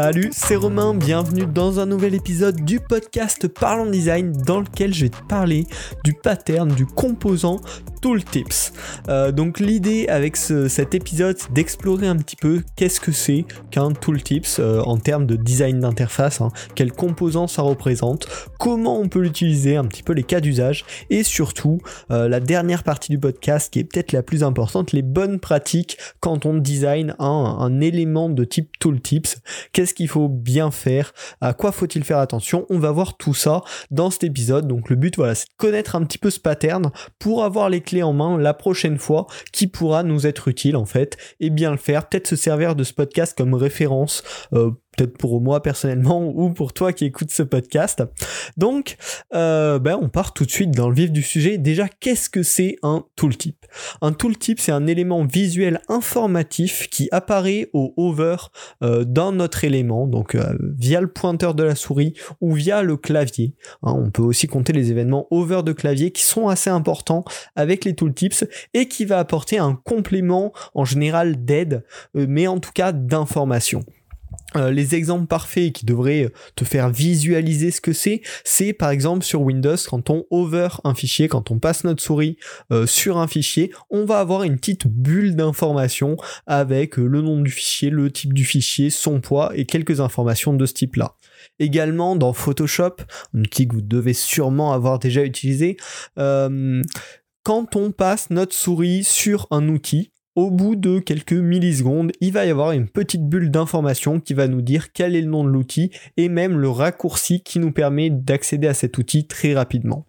Salut, c'est Romain, bienvenue dans un nouvel épisode du podcast Parlons Design dans lequel je vais te parler du pattern, du composant Tooltips. Euh, donc l'idée avec ce- cet épisode c'est d'explorer un petit peu qu'est-ce que c'est qu'un Tooltips euh, en termes de design d'interface, hein, quel composant ça représente, comment on peut l'utiliser, un petit peu les cas d'usage et surtout euh, la dernière partie du podcast qui est peut-être la plus importante, les bonnes pratiques quand on design un, élément de type Tooltips qu'il faut bien faire, à quoi faut-il faire attention. On va voir tout ça dans cet épisode. Donc le but, voilà, c'est connaître un petit peu ce pattern pour avoir les clés en main la prochaine fois qui pourra nous être utile en fait et bien le faire. Peut-être se servir de ce podcast comme référence. euh, Peut-être pour moi personnellement ou pour toi qui écoutes ce podcast. Donc, euh, ben on part tout de suite dans le vif du sujet. Déjà, qu'est-ce que c'est un tooltip? Un tooltip, c'est un élément visuel informatif qui apparaît au hover euh, dans notre élément, donc euh, via le pointeur de la souris ou via le clavier. Hein, on peut aussi compter les événements over de clavier qui sont assez importants avec les tooltips et qui va apporter un complément en général d'aide, euh, mais en tout cas d'information. Euh, les exemples parfaits qui devraient te faire visualiser ce que c'est, c'est par exemple sur Windows quand on over un fichier, quand on passe notre souris euh, sur un fichier, on va avoir une petite bulle d'information avec euh, le nom du fichier, le type du fichier, son poids et quelques informations de ce type-là. Également dans Photoshop, un outil que vous devez sûrement avoir déjà utilisé, euh, quand on passe notre souris sur un outil, au bout de quelques millisecondes, il va y avoir une petite bulle d'information qui va nous dire quel est le nom de l'outil et même le raccourci qui nous permet d'accéder à cet outil très rapidement.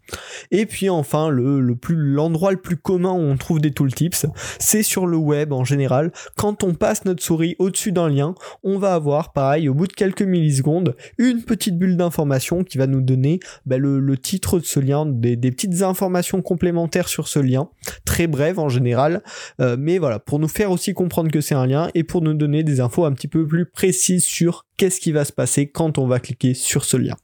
Et puis enfin, le, plus, l'endroit le plus commun où on trouve des tooltips, c'est sur le web en général. Quand on passe notre souris au-dessus d'un lien, on va avoir, pareil, au bout de quelques millisecondes, une petite bulle d'information qui va nous donner bah, le, titre de ce lien, des, des petites informations complémentaires sur ce lien, très brèves en général, euh, mais voilà, pour nous faire aussi comprendre que c'est un lien et pour nous donner des infos un petit peu plus précises sur qu'est-ce qui va se passer quand on va cliquer sur ce lien.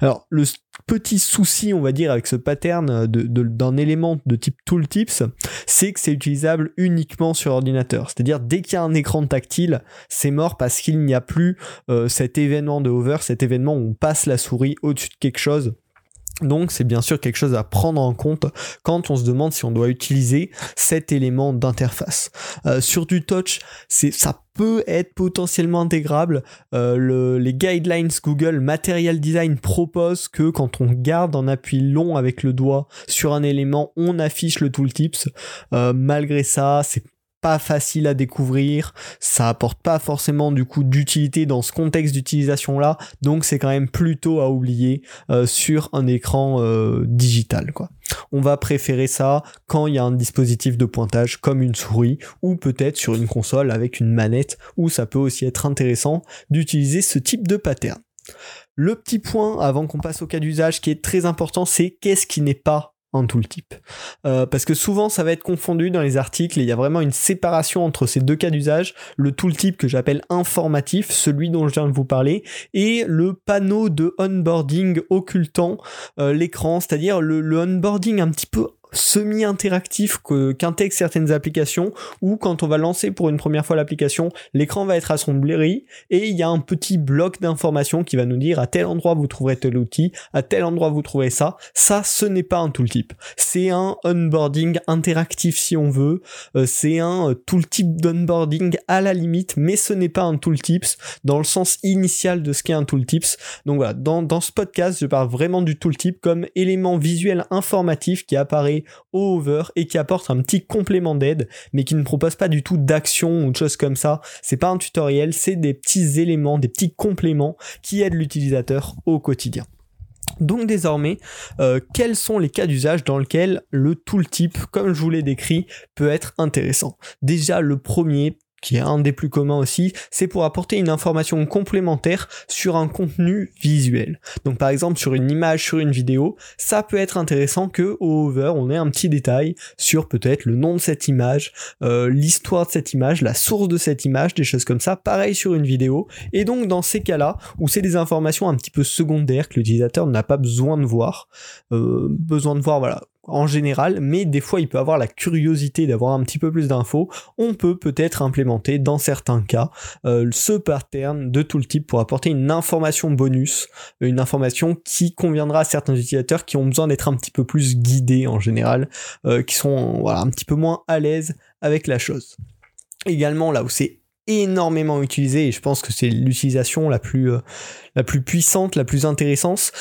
Alors, le petit souci, on va dire, avec ce pattern d'un élément de type tooltips, c'est que c'est utilisable uniquement sur ordinateur. C'est-à-dire, dès qu'il y a un écran tactile, c'est mort parce qu'il n'y a plus euh, cet événement de hover, cet événement où on passe la souris au-dessus de quelque chose. Donc c'est bien sûr quelque chose à prendre en compte quand on se demande si on doit utiliser cet élément d'interface. Euh, sur du touch, c'est ça peut être potentiellement intégrable. Euh, le- les guidelines Google Material Design proposent que quand on garde en appui long avec le doigt sur un élément, on affiche le tooltips. Euh, malgré ça, c'est pas facile à découvrir, ça apporte pas forcément du coup d'utilité dans ce contexte d'utilisation là, donc c'est quand même plutôt à oublier euh, sur un écran euh, digital quoi. On va préférer ça quand il y a un dispositif de pointage comme une souris ou peut-être sur une console avec une manette où ça peut aussi être intéressant d'utiliser ce type de pattern. Le petit point avant qu'on passe au cas d'usage qui est très important, c'est qu'est-ce qui n'est pas un tooltip. Euh, parce que souvent ça va être confondu dans les articles et il y a vraiment une séparation entre ces deux cas d'usage, le tooltip que j'appelle informatif, celui dont je viens de vous parler, et le panneau de onboarding occultant euh, l'écran, c'est-à-dire le, le onboarding un petit peu semi-interactif qu'intègrent certaines applications où quand on va lancer pour une première fois l'application, l'écran va être assombri et il y a un petit bloc d'informations qui va nous dire à tel endroit vous trouverez tel outil, à tel endroit vous trouverez ça. Ça, ce n'est pas un tooltip. C'est un onboarding interactif si on veut. Euh, c'est un euh, tooltip d'onboarding à la limite, mais ce n'est pas un tooltips dans le sens initial de ce qu'est un tooltips. Donc voilà, dans, dans ce podcast, je parle vraiment du tooltip comme élément visuel informatif qui apparaît au hover et qui apporte un petit complément d'aide, mais qui ne propose pas du tout d'action ou de choses comme ça. C'est pas un tutoriel, c'est des petits éléments, des petits compléments qui aident l'utilisateur au quotidien. Donc désormais, euh, quels sont les cas d'usage dans lesquels le tooltip, comme je vous l'ai décrit, peut être intéressant? Déjà, le premier, qui est un des plus communs aussi, c'est pour apporter une information complémentaire sur un contenu visuel. Donc par exemple sur une image, sur une vidéo, ça peut être intéressant que au hover on ait un petit détail sur peut-être le nom de cette image, euh, l'histoire de cette image, la source de cette image, des choses comme ça. Pareil sur une vidéo. Et donc dans ces cas-là où c'est des informations un petit peu secondaires que l'utilisateur n'a pas besoin de voir, euh, besoin de voir voilà en général, mais des fois il peut avoir la curiosité d'avoir un petit peu plus d'infos, on peut peut-être implémenter dans certains cas euh, ce pattern de tooltip pour apporter une information bonus, une information qui conviendra à certains utilisateurs qui ont besoin d'être un petit peu plus guidés en général, euh, qui sont un petit peu moins à l'aise avec la chose. Également là où c'est énormément utilisé et je pense que c'est l'utilisation la plus euh, la plus puissante, la plus intéressante,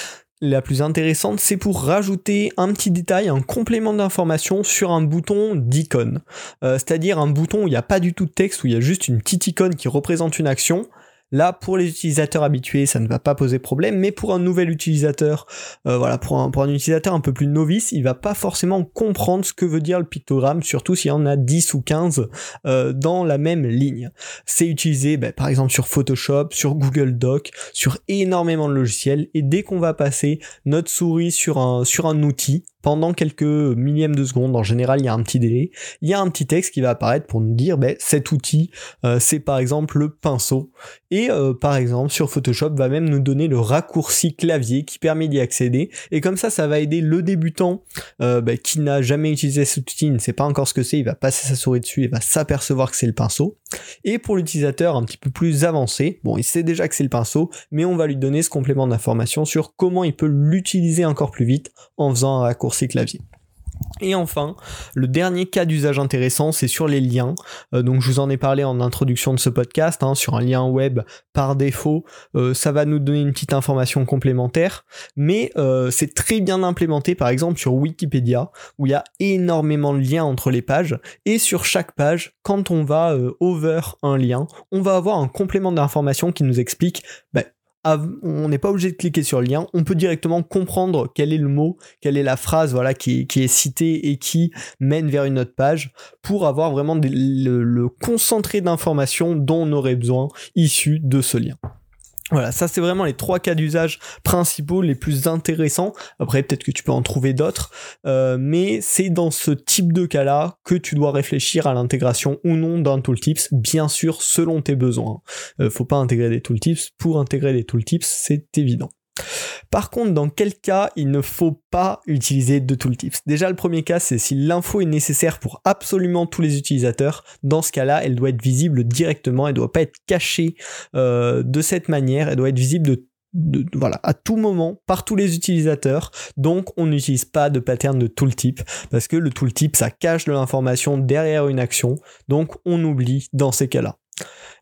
la plus intéressante, c'est pour rajouter un petit détail, un complément d'information sur un bouton d'icône. Euh, c'est-à-dire un bouton où il n'y a pas du tout de texte, où il y a juste une petite icône qui représente une action. Là, pour les utilisateurs habitués, ça ne va pas poser problème, mais pour un nouvel utilisateur, euh, voilà, pour un, utilisateur un peu plus novice, il va pas forcément comprendre ce que veut dire le pictogramme, surtout s'il y en a 10 ou 15 euh, dans la même ligne. C'est utilisé, bah, par exemple, sur Photoshop, sur Google Doc, sur énormément de logiciels, et dès qu'on va passer notre souris sur un, sur un outil, pendant quelques millièmes de seconde, en général il y a un petit délai, il y a un petit texte qui va apparaître pour nous dire ben, cet outil euh, c'est par exemple le pinceau. Et euh, par exemple sur Photoshop va même nous donner le raccourci clavier qui permet d'y accéder. Et comme ça ça va aider le débutant euh, ben, qui n'a jamais utilisé cet outil, il ne sait pas encore ce que c'est, il va passer sa souris dessus et va s'apercevoir que c'est le pinceau. Et pour l'utilisateur un petit peu plus avancé, bon il sait déjà que c'est le pinceau mais on va lui donner ce complément d'information sur comment il peut l'utiliser encore plus vite en faisant un raccourci claviers. Et enfin, le dernier cas d'usage intéressant, c'est sur les liens. Euh, donc je vous en ai parlé en introduction de ce podcast, hein, sur un lien web par défaut, euh, ça va nous donner une petite information complémentaire, mais euh, c'est très bien implémenté par exemple sur Wikipédia, où il y a énormément de liens entre les pages, et sur chaque page, quand on va over un lien, on va avoir un complément d'information qui nous explique bah, on n'est pas obligé de cliquer sur le lien, on peut directement comprendre quel est le mot, quelle est la phrase voilà, qui, est citée et qui mène vers une autre page pour avoir vraiment le concentré d'informations dont on aurait besoin issu de ce lien. Voilà, ça c'est vraiment les trois cas d'usage principaux, les plus intéressants. Après, peut-être que tu peux en trouver d'autres, euh, mais c'est dans ce type de cas-là que tu dois réfléchir à l'intégration ou non d'un tooltips, bien sûr selon tes besoins. Euh, faut pas intégrer des tooltips pour intégrer des tooltips, c'est évident. Par contre, dans quel cas il ne faut pas utiliser de tooltips? Déjà, le premier cas, c'est si l'info est nécessaire pour absolument tous les utilisateurs. Dans ce cas-là, elle doit être visible directement, elle ne doit pas être cachée euh, de cette manière, elle doit être visible de voilà, à tout moment par tous les utilisateurs. Donc, on n'utilise pas de pattern de tooltip parce que le tooltip, ça cache de l'information derrière une action. Donc, on oublie dans ces cas-là.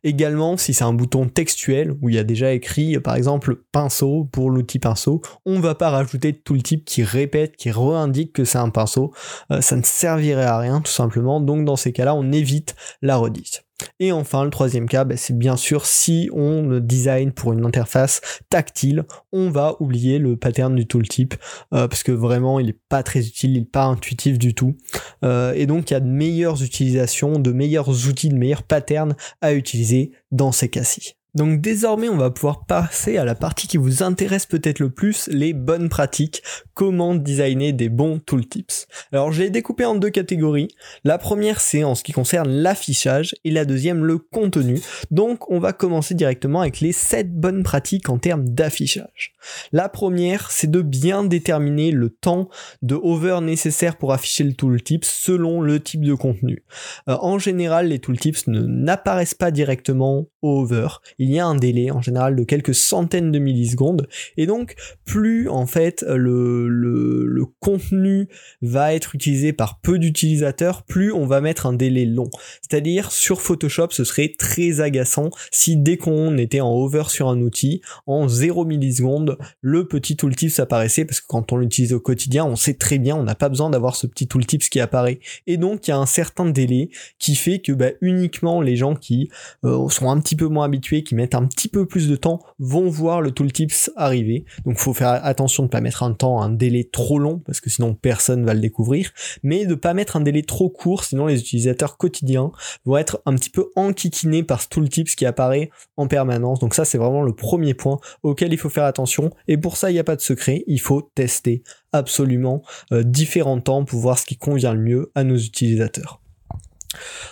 Également, si c'est un bouton textuel où il y a déjà écrit par exemple pinceau pour l'outil pinceau, on va pas rajouter tout le type qui répète, qui re-indique que c'est un pinceau. Euh, ça ne servirait à rien tout simplement. Donc dans ces cas-là, on évite la redite. Et enfin, le troisième cas, bah, c'est bien sûr si on design pour une interface tactile, on va oublier le pattern du tooltip euh, parce que vraiment il n'est pas très utile, il n'est pas intuitif du tout. Euh, et donc il y a de meilleures utilisations, de meilleurs outils, de meilleurs patterns à utiliser dans ces cas-ci. Donc désormais, on va pouvoir passer à la partie qui vous intéresse peut-être le plus, les bonnes pratiques, comment designer des bons tooltips. Alors j'ai découpé en deux catégories. La première, c'est en ce qui concerne l'affichage et la deuxième, le contenu. Donc on va commencer directement avec les 7 bonnes pratiques en termes d'affichage. La première, c'est de bien déterminer le temps de hover nécessaire pour afficher le tooltip selon le type de contenu. Euh, en général, les tooltips n'apparaissent pas directement au hover il y a un délai en général de quelques centaines de millisecondes et donc plus en fait le, contenu va être utilisé par peu d'utilisateurs, plus on va mettre un délai long. C'est-à-dire sur Photoshop, ce serait très agaçant si dès qu'on était en hover sur un outil, en 0 millisecondes, le petit tooltips apparaissait parce que quand on l'utilise au quotidien, on sait très bien, on n'a pas besoin d'avoir ce petit tooltips qui apparaît. Et donc il y a un certain délai qui fait que bah, uniquement les gens qui euh, sont un petit peu moins habitués, mettent un petit peu plus de temps vont voir le tooltips arriver. Donc faut faire attention de pas mettre un temps, un délai trop long parce que sinon personne va le découvrir, mais de pas mettre un délai trop court, sinon les utilisateurs quotidiens vont être un petit peu enquiquinés par ce tooltips qui apparaît en permanence. Donc ça c'est vraiment le premier point auquel il faut faire attention. Et pour ça il n'y a pas de secret, il faut tester absolument euh, différents temps pour voir ce qui convient le mieux à nos utilisateurs.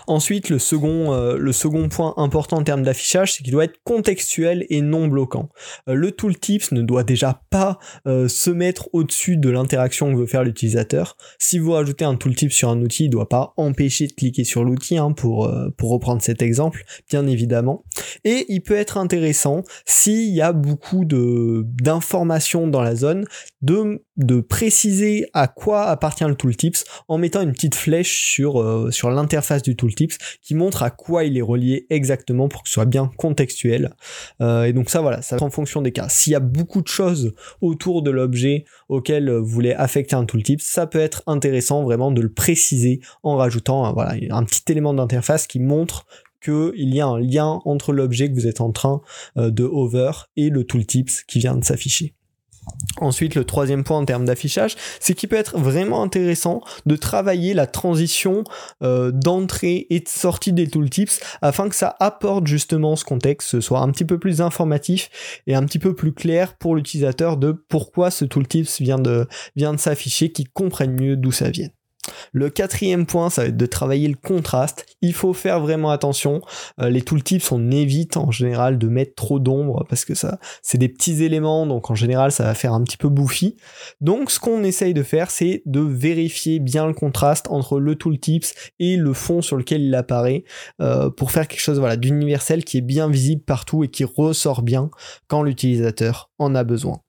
Ensuite, le second, euh, le second point important en termes d'affichage, c'est qu'il doit être contextuel et non bloquant. Euh, le tooltips ne doit déjà pas euh, se mettre au-dessus de l'interaction que veut faire l'utilisateur. Si vous rajoutez un tooltip sur un outil, il ne doit pas empêcher de cliquer sur l'outil, hein, pour, pour reprendre cet exemple, bien évidemment. Et il peut être intéressant s'il y a beaucoup d'informations dans la zone, de, de préciser à quoi appartient le tooltips en mettant une petite flèche sur, sur l'interface du tooltips qui montre à quoi il est relié exactement pour que ce soit bien contextuel. Euh, et donc ça voilà, ça en fonction des cas. S'il y a beaucoup de choses autour de l'objet auquel vous voulez affecter un tooltip, ça peut être intéressant vraiment de le préciser en rajoutant un, voilà, un petit élément d'interface qui montre qu'il y a un lien entre l'objet que vous êtes en train euh, de hover et le tooltips qui vient de s'afficher. Ensuite, le troisième point en termes d'affichage, c'est qu'il peut être vraiment intéressant de travailler la transition euh, d'entrée et de sortie des tooltips afin que ça apporte justement ce contexte, soit un petit peu plus informatif et un petit peu plus clair pour l'utilisateur de pourquoi ce tooltips vient de, vient de s'afficher, qu'il comprenne mieux d'où ça vient. Le quatrième point, ça va être de travailler le contraste. Il faut faire vraiment attention. Euh, les tooltips, on évite en général de mettre trop d'ombre parce que ça, c'est des petits éléments, donc en général, ça va faire un petit peu bouffi. Donc, ce qu'on essaye de faire, c'est de vérifier bien le contraste entre le tooltips et le fond sur lequel il apparaît euh, pour faire quelque chose, voilà, d'universel qui est bien visible partout et qui ressort bien quand l'utilisateur en a besoin.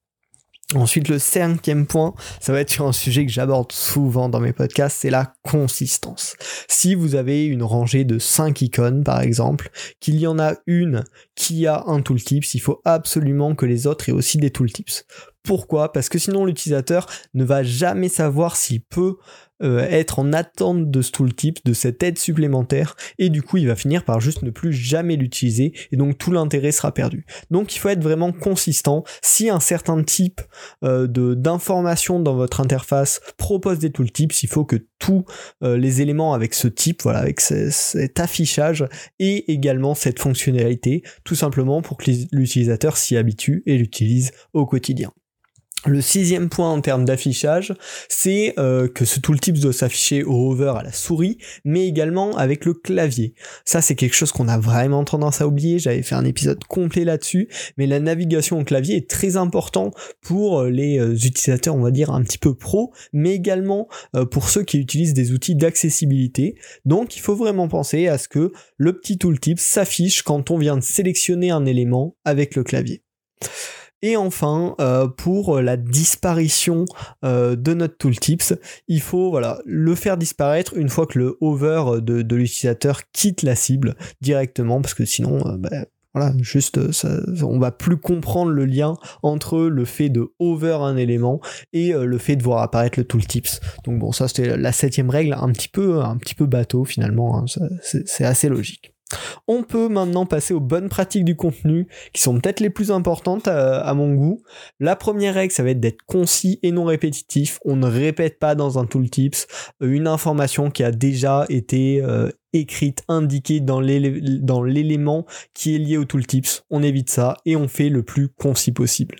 Ensuite, le cinquième point, ça va être sur un sujet que j'aborde souvent dans mes podcasts, c'est la consistance. Si vous avez une rangée de 5 icônes, par exemple, qu'il y en a une qui a un tooltips, il faut absolument que les autres aient aussi des tooltips. Pourquoi? Parce que sinon l'utilisateur ne va jamais savoir s'il peut euh, être en attente de ce tooltip, de cette aide supplémentaire, et du coup il va finir par juste ne plus jamais l'utiliser, et donc tout l'intérêt sera perdu. Donc il faut être vraiment consistant. Si un certain type euh, d'information dans votre interface propose des tooltips, il faut que tous euh, les éléments avec ce type, voilà, avec cet affichage, aient également cette fonctionnalité, tout simplement pour que l'utilisateur s'y habitue et l'utilise au quotidien. Le sixième point en termes d'affichage, c'est euh, que ce tooltip doit s'afficher au hover à la souris, mais également avec le clavier. Ça, c'est quelque chose qu'on a vraiment tendance à oublier. J'avais fait un épisode complet là-dessus, mais la navigation au clavier est très important pour euh, les euh, utilisateurs, on va dire un petit peu pro, mais également pour ceux qui utilisent des outils d'accessibilité. Donc, il faut vraiment penser à ce que le petit tooltip s'affiche quand on vient de sélectionner un élément avec le clavier. Et enfin, euh, pour la disparition euh, de notre tooltips, il faut voilà le faire disparaître une fois que le hover de, l'utilisateur quitte la cible directement, parce que sinon, euh, bah, voilà, juste, ça, on va plus comprendre le lien entre le fait de hover un élément et le fait de voir apparaître le tooltips. Donc bon, ça c'était la septième règle, un petit peu, un petit peu bateau finalement, hein, c'est assez logique. On peut maintenant passer aux bonnes pratiques du contenu qui sont peut-être les plus importantes à, mon goût. La première règle, ça va être d'être concis et non répétitif. On ne répète pas dans un tooltips euh, une information qui a déjà été euh, écrite, indiquée dans l'élément qui est lié au tooltips. On évite ça et on fait le plus concis possible.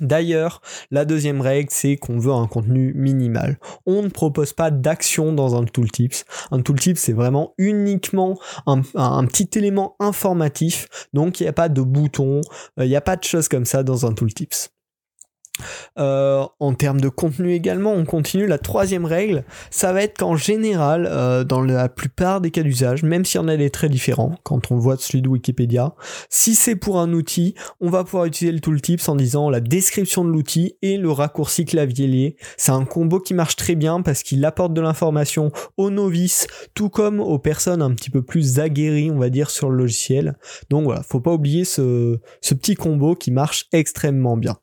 D'ailleurs, la deuxième règle, c'est qu'on veut un contenu minimal. On ne propose pas d'action dans un tooltips. Un tooltip, c'est vraiment uniquement un, petit élément informatif, donc il n'y a pas de bouton, euh, il n'y a pas de choses comme ça dans un tooltips. Euh, en termes de contenu également, on continue. La troisième règle, ça va être qu'en général, euh, dans la plupart des cas d'usage, même s'il y en a des très différents, quand on voit celui de Wikipédia, si c'est pour un outil, on va pouvoir utiliser le tooltips en disant la description de l'outil et le raccourci clavier lié. C'est un combo qui marche très bien parce qu'il apporte de l'information aux novices, tout comme aux personnes un petit peu plus aguerries, on va dire, sur le logiciel. Donc voilà, faut pas oublier ce, ce petit combo qui marche extrêmement bien.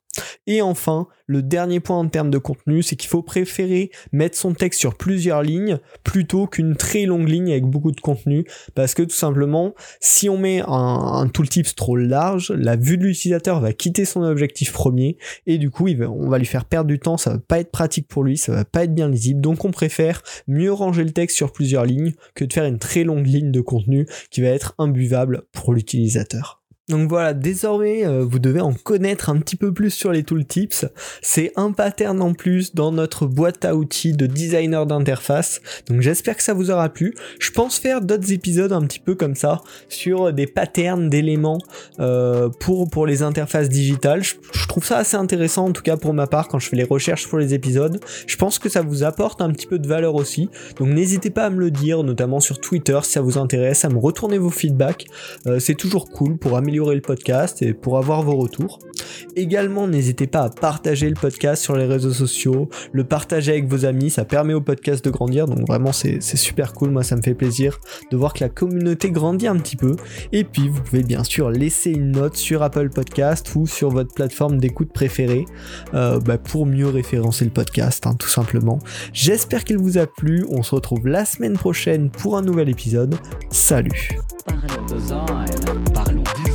Et enfin, le dernier point en termes de contenu, c'est qu'il faut préférer mettre son texte sur plusieurs lignes plutôt qu'une très longue ligne avec beaucoup de contenu, parce que tout simplement, si on met un, tooltips trop large, la vue de l'utilisateur va quitter son objectif premier, et du coup, on va lui faire perdre du temps, ça va pas être pratique pour lui, ça va pas être bien lisible, donc on préfère mieux ranger le texte sur plusieurs lignes que de faire une très longue ligne de contenu qui va être imbuvable pour l'utilisateur. Donc voilà, désormais, euh, vous devez en connaître un petit peu plus sur les tooltips. C'est un pattern en plus dans notre boîte à outils de designer d'interface. Donc j'espère que ça vous aura plu. Je pense faire d'autres épisodes un petit peu comme ça sur des patterns d'éléments euh, pour, pour les interfaces digitales. Je, trouve ça assez intéressant en tout cas pour ma part quand je fais les recherches pour les épisodes. Je pense que ça vous apporte un petit peu de valeur aussi. Donc n'hésitez pas à me le dire, notamment sur Twitter si ça vous intéresse, à me retourner vos feedbacks. Euh, c'est toujours cool pour améliorer le podcast et pour avoir vos retours. Également, n'hésitez pas à partager le podcast sur les réseaux sociaux, le partager avec vos amis, ça permet au podcast de grandir, donc vraiment c'est super cool, moi ça me fait plaisir de voir que la communauté grandit un petit peu. Et puis vous pouvez bien sûr laisser une note sur Apple Podcast ou sur votre plateforme d'écoute préférée euh, bah, pour mieux référencer le podcast, hein, tout simplement. J'espère qu'il vous a plu, on se retrouve la semaine prochaine pour un nouvel épisode. Salut